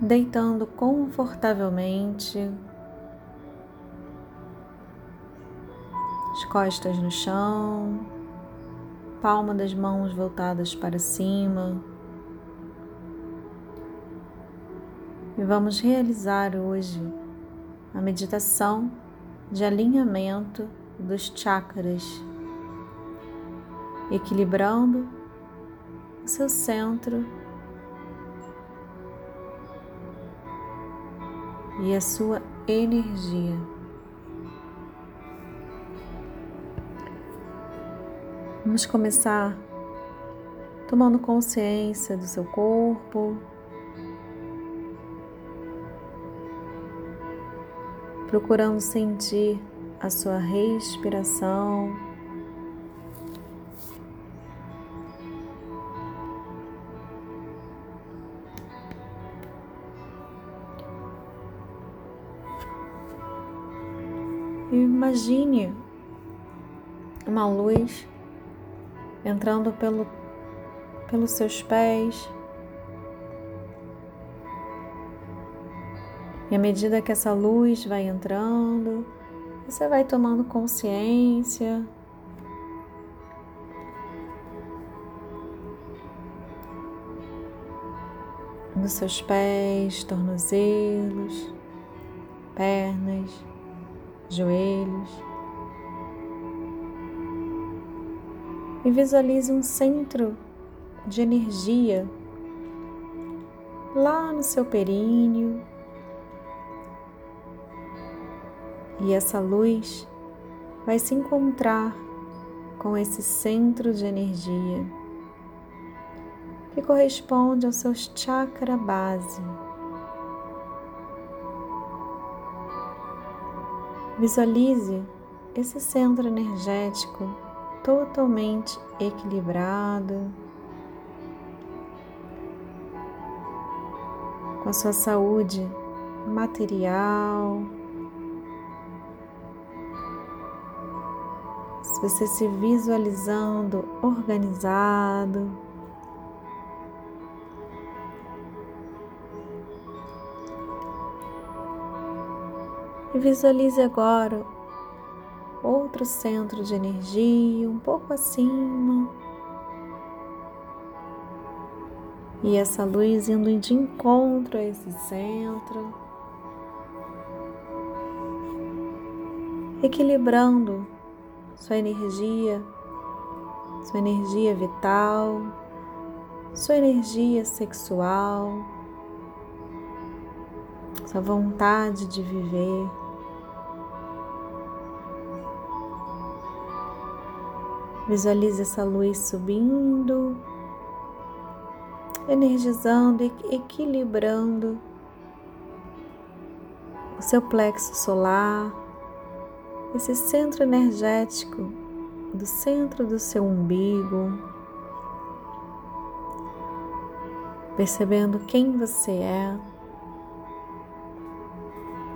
deitando confortavelmente, as costas no chão, palma das mãos voltadas para cima. E vamos realizar hoje a meditação de alinhamento dos chakras, equilibrando o seu centro e a sua energia. Vamos começar tomando consciência do seu corpo. Procurando sentir a sua respiração. Imagine uma luz entrando pelo, pelos seus pés. E à medida que essa luz vai entrando, você vai tomando consciência. Dos seus pés, tornozelos, pernas, joelhos. E visualize um centro de energia lá no seu períneo. E essa luz vai se encontrar com esse centro de energia que corresponde ao seu chakra base. Visualize esse centro energético totalmente equilibrado, com a sua saúde material. Se você se visualizando organizado, e visualize agora outro centro de energia um pouco acima. E essa luz indo de encontro a esse centro, equilibrando sua energia, sua energia vital, sua energia sexual, sua vontade de viver. Visualize essa luz subindo, energizando e equilibrando o seu plexo solar, esse centro energético do centro do seu umbigo, percebendo quem você é,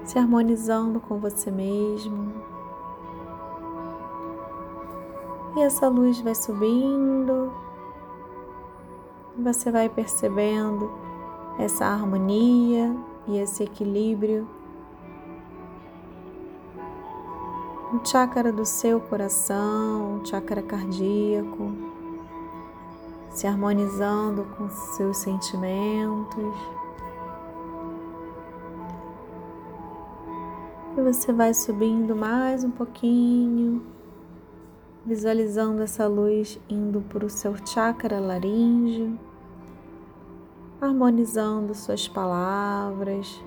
se harmonizando com você mesmo. E essa luz vai subindo, você vai percebendo essa harmonia e esse equilíbrio. No chácara do seu coração, o chácara cardíaco, se harmonizando com seus sentimentos. E você vai subindo mais um pouquinho visualizando essa luz indo para o seu chakra laríngeo, harmonizando suas palavras,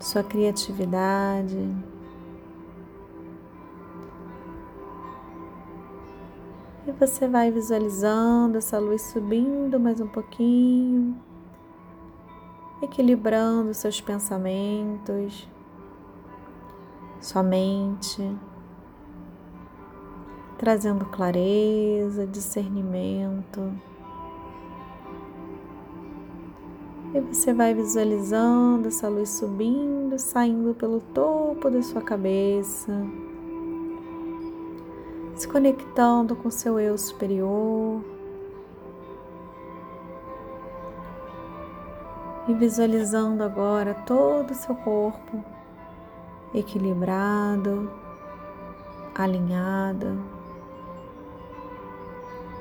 sua criatividade. E você vai visualizando essa luz subindo mais um pouquinho, equilibrando seus pensamentos, sua mente trazendo clareza, discernimento. E você vai visualizando essa luz subindo, saindo pelo topo da sua cabeça, se conectando com seu eu superior. e visualizando agora todo o seu corpo equilibrado, alinhado,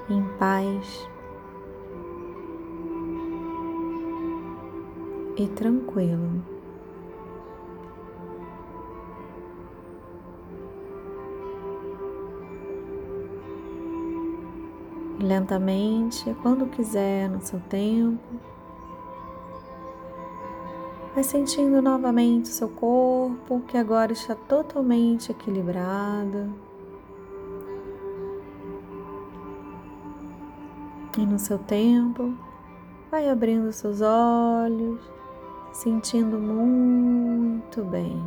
em paz e tranquilo. lentamente, quando quiser, no seu tempo, Vai sentindo novamente o seu corpo, que agora está totalmente equilibrado. E no seu tempo, vai abrindo seus olhos, sentindo muito bem.